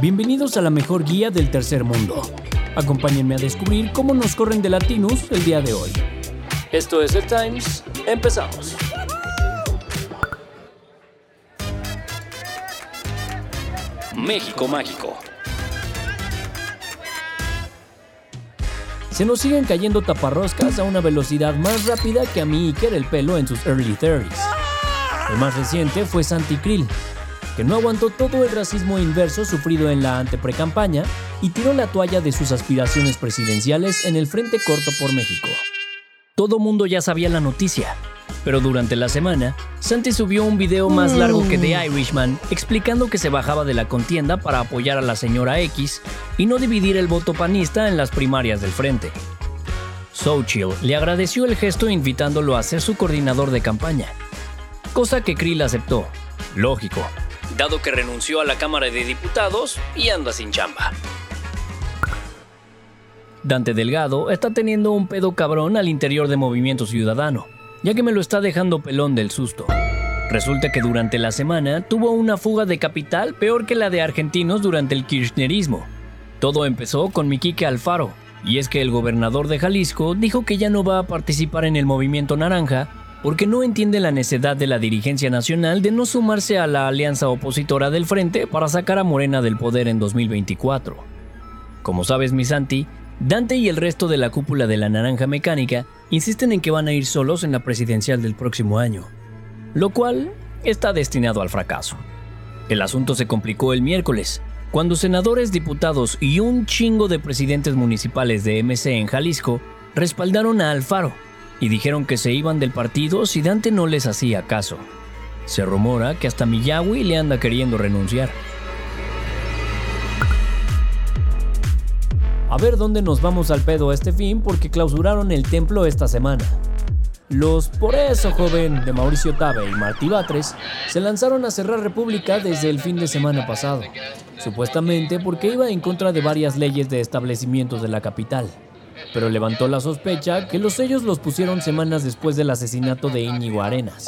Bienvenidos a la mejor guía del tercer mundo. Acompáñenme a descubrir cómo nos corren de Latinus el día de hoy. Esto es el Times. Empezamos. México Mágico. Se nos siguen cayendo taparroscas a una velocidad más rápida que a mí Iker el pelo en sus early 30s. El más reciente fue Santi Krill, que no aguantó todo el racismo inverso sufrido en la anteprecampaña y tiró la toalla de sus aspiraciones presidenciales en el Frente Corto por México. Todo mundo ya sabía la noticia, pero durante la semana, Santi subió un video más largo que The Irishman explicando que se bajaba de la contienda para apoyar a la señora X y no dividir el voto panista en las primarias del frente. Xochitl le agradeció el gesto invitándolo a ser su coordinador de campaña, cosa que Krill aceptó. Lógico, dado que renunció a la Cámara de Diputados y anda sin chamba. Dante Delgado está teniendo un pedo cabrón al interior de Movimiento Ciudadano ya que me lo está dejando pelón del susto. Resulta que durante la semana tuvo una fuga de capital peor que la de argentinos durante el kirchnerismo. Todo empezó con Miquique Alfaro, y es que el gobernador de Jalisco dijo que ya no va a participar en el movimiento naranja porque no entiende la necedad de la dirigencia nacional de no sumarse a la alianza opositora del frente para sacar a Morena del poder en 2024. Como sabes, mi Santi, Dante y el resto de la cúpula de la Naranja Mecánica insisten en que van a ir solos en la presidencial del próximo año, lo cual está destinado al fracaso. El asunto se complicó el miércoles, cuando senadores, diputados y un chingo de presidentes municipales de MC en Jalisco respaldaron a Alfaro y dijeron que se iban del partido si Dante no les hacía caso. Se rumora que hasta Miyawi le anda queriendo renunciar. A ver dónde nos vamos al pedo a este fin porque clausuraron el templo esta semana. Los Por eso joven de Mauricio Tabe y Martí Batres se lanzaron a cerrar República desde el fin de semana pasado, supuestamente porque iba en contra de varias leyes de establecimientos de la capital. Pero levantó la sospecha que los sellos los pusieron semanas después del asesinato de Íñigo Arenas.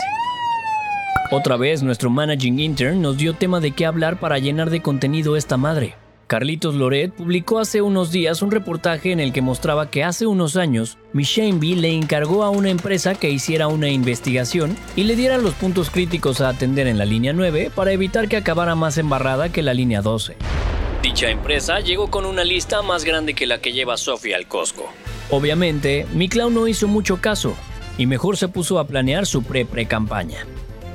Otra vez nuestro managing intern nos dio tema de qué hablar para llenar de contenido esta madre. Carlitos Loret publicó hace unos días un reportaje en el que mostraba que hace unos años B le encargó a una empresa que hiciera una investigación y le diera los puntos críticos a atender en la línea 9 para evitar que acabara más embarrada que la línea 12. Dicha empresa llegó con una lista más grande que la que lleva Sofía al Costco. Obviamente, mi no hizo mucho caso y mejor se puso a planear su pre-pre-campaña.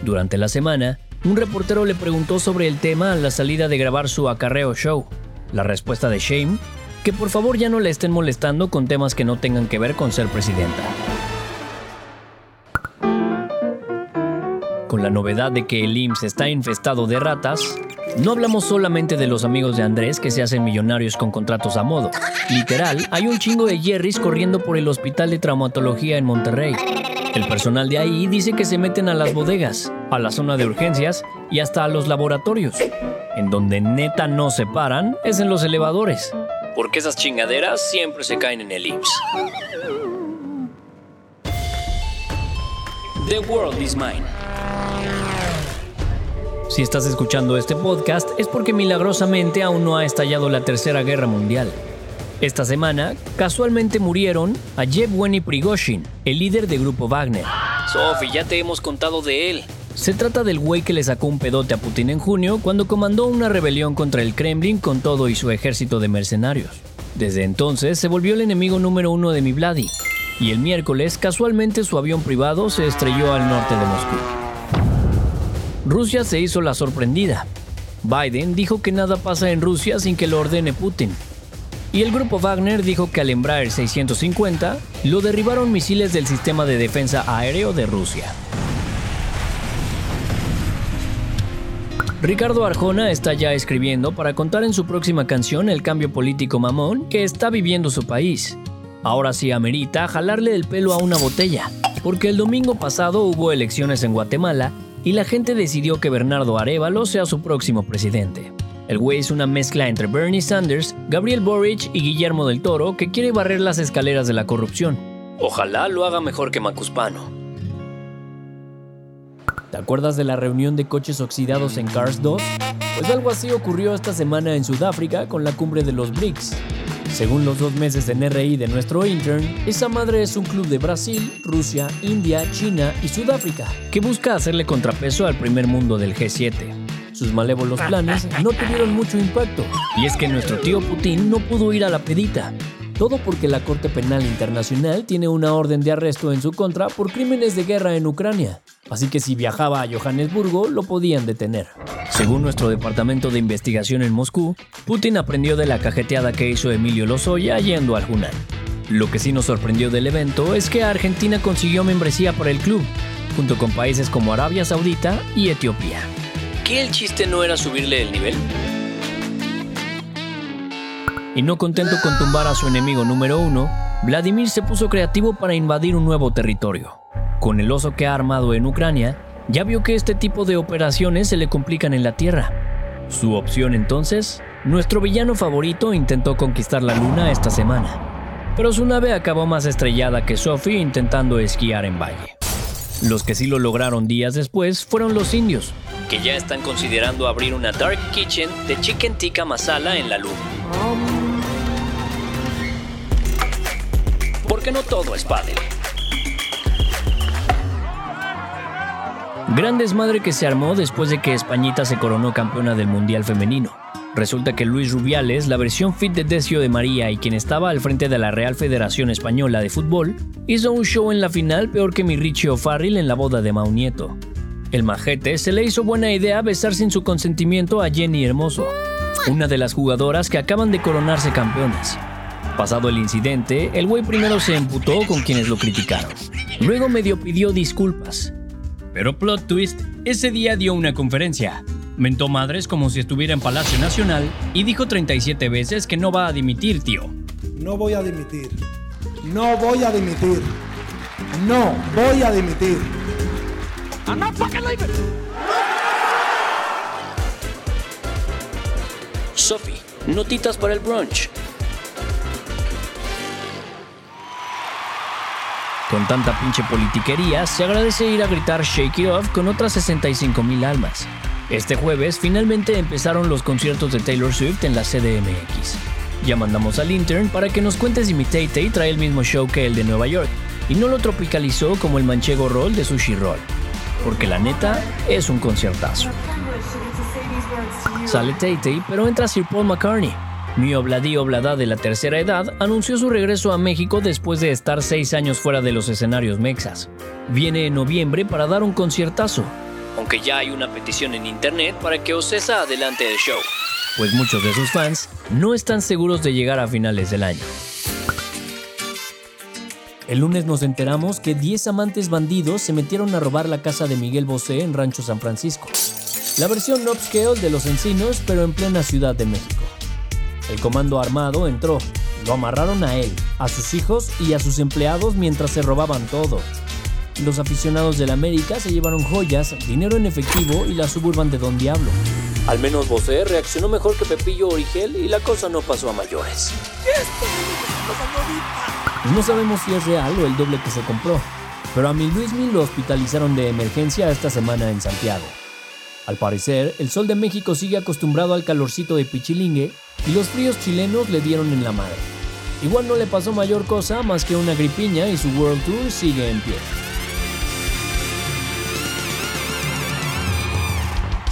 Durante la semana, un reportero le preguntó sobre el tema a la salida de grabar su acarreo show. La respuesta de Shame, que por favor ya no le estén molestando con temas que no tengan que ver con ser presidenta. Con la novedad de que el IMSS está infestado de ratas, no hablamos solamente de los amigos de Andrés que se hacen millonarios con contratos a modo. Literal, hay un chingo de Jerrys corriendo por el hospital de traumatología en Monterrey. El personal de ahí dice que se meten a las bodegas, a la zona de urgencias y hasta a los laboratorios. En donde neta no se paran es en los elevadores. Porque esas chingaderas siempre se caen en el IMSS. The World is Mine. Si estás escuchando este podcast es porque milagrosamente aún no ha estallado la Tercera Guerra Mundial. Esta semana, casualmente murieron a Yevgeny Prigozhin, el líder del grupo Wagner. Sophie, ya te hemos contado de él. Se trata del güey que le sacó un pedote a Putin en junio cuando comandó una rebelión contra el Kremlin con todo y su ejército de mercenarios. Desde entonces se volvió el enemigo número uno de mi Vladi, y el miércoles casualmente su avión privado se estrelló al norte de Moscú. Rusia se hizo la sorprendida. Biden dijo que nada pasa en Rusia sin que lo ordene Putin. Y el grupo Wagner dijo que al Embraer 650 lo derribaron misiles del sistema de defensa aéreo de Rusia. Ricardo Arjona está ya escribiendo para contar en su próxima canción el cambio político mamón que está viviendo su país. Ahora sí amerita jalarle el pelo a una botella, porque el domingo pasado hubo elecciones en Guatemala y la gente decidió que Bernardo Arevalo sea su próximo presidente. El güey es una mezcla entre Bernie Sanders, Gabriel Boric y Guillermo del Toro que quiere barrer las escaleras de la corrupción. Ojalá lo haga mejor que Macuspano. ¿Te acuerdas de la reunión de coches oxidados en Cars 2? Pues algo así ocurrió esta semana en Sudáfrica con la cumbre de los BRICS. Según los dos meses en RI de nuestro intern, esa madre es un club de Brasil, Rusia, India, China y Sudáfrica, que busca hacerle contrapeso al primer mundo del G7. Sus malévolos planes no tuvieron mucho impacto, y es que nuestro tío Putin no pudo ir a la pedita, todo porque la Corte Penal Internacional tiene una orden de arresto en su contra por crímenes de guerra en Ucrania. Así que si viajaba a Johannesburgo lo podían detener. Según nuestro departamento de investigación en Moscú, Putin aprendió de la cajeteada que hizo Emilio Lozoya yendo al Hunan. Lo que sí nos sorprendió del evento es que Argentina consiguió membresía para el club, junto con países como Arabia Saudita y Etiopía. ¿Qué el chiste no era subirle el nivel? Y no contento con tumbar a su enemigo número uno, Vladimir se puso creativo para invadir un nuevo territorio. Con el oso que ha armado en Ucrania, ya vio que este tipo de operaciones se le complican en la Tierra. Su opción entonces, nuestro villano favorito intentó conquistar la Luna esta semana, pero su nave acabó más estrellada que Sophie intentando esquiar en valle. Los que sí lo lograron días después fueron los indios, que ya están considerando abrir una Dark Kitchen de Chicken Tikka Masala en la Luna. porque no todo es pádel. Gran desmadre que se armó después de que Españita se coronó campeona del Mundial Femenino. Resulta que Luis Rubiales, la versión fit de Decio de María y quien estaba al frente de la Real Federación Española de Fútbol, hizo un show en la final peor que mi Richie en la boda de Mau Nieto. El majete se le hizo buena idea besar sin su consentimiento a Jenny Hermoso, una de las jugadoras que acaban de coronarse campeonas. Pasado el incidente, el güey primero se emputó con quienes lo criticaron. Luego medio pidió disculpas. Pero plot twist, ese día dio una conferencia. Mentó madres como si estuviera en Palacio Nacional y dijo 37 veces que no va a dimitir, tío. No voy a dimitir. No voy a dimitir. No voy a dimitir. I'm not fucking leaving. Sophie, notitas para el brunch. Con tanta pinche politiquería, se agradece ir a gritar Shake It Off con otras 65 mil almas. Este jueves finalmente empezaron los conciertos de Taylor Swift en la CDMX. Ya mandamos al intern para que nos cuente si mi Tay trae el mismo show que el de Nueva York y no lo tropicalizó como el manchego roll de Sushi Roll. Porque la neta es un conciertazo. Sale Tay, pero entra Sir Paul McCartney, mi Obladí Oblada de la tercera edad anunció su regreso a México después de estar seis años fuera de los escenarios mexas. Viene en noviembre para dar un conciertazo, aunque ya hay una petición en internet para que Ocesa adelante el show, pues muchos de sus fans no están seguros de llegar a finales del año. El lunes nos enteramos que 10 amantes bandidos se metieron a robar la casa de Miguel Bosé en Rancho San Francisco. La versión upscale de Los Encinos, pero en plena Ciudad de México. El comando armado entró, lo amarraron a él, a sus hijos y a sus empleados mientras se robaban todo. Los aficionados del América se llevaron joyas, dinero en efectivo y la suburban de Don Diablo. Al menos Bosé reaccionó mejor que Pepillo Origel y la cosa no pasó a mayores. No sabemos si es real o el doble que se compró, pero a mi Luismi lo hospitalizaron de emergencia esta semana en Santiago. Al parecer, el sol de México sigue acostumbrado al calorcito de Pichilingue y los fríos chilenos le dieron en la madre. Igual no le pasó mayor cosa más que una gripiña y su World Tour sigue en pie.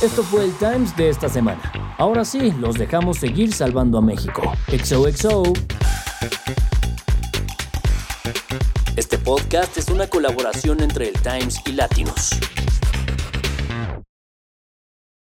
Esto fue el Times de esta semana. Ahora sí, los dejamos seguir salvando a México. XOXO. Este podcast es una colaboración entre el Times y Latinos.